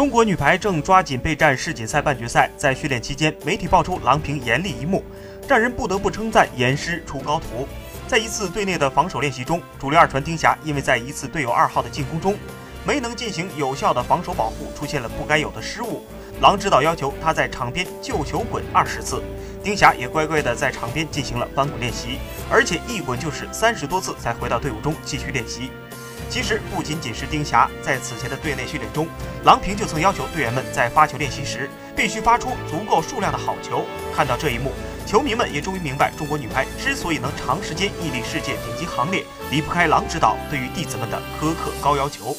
中国女排正抓紧备战世锦赛半决赛，在训练期间，媒体爆出郎平严厉一幕，让人不得不称赞严师出高徒。在一次队内的防守练习中，主力二传丁霞因为在一次队友二号的进攻中没能进行有效的防守保护，出现了不该有的失误。郎指导要求他在场边救球滚二十次，丁霞也乖乖的在场边进行了翻滚练习，而且一滚就是三十多次才回到队伍中继续练习。其实不仅仅是丁霞，在此前的队内训练中，郎平就曾要求队员们在发球练习时必须发出足够数量的好球。看到这一幕，球迷们也终于明白，中国女排之所以能长时间屹立世界顶级行列，离不开郎指导对于弟子们的苛刻高要求。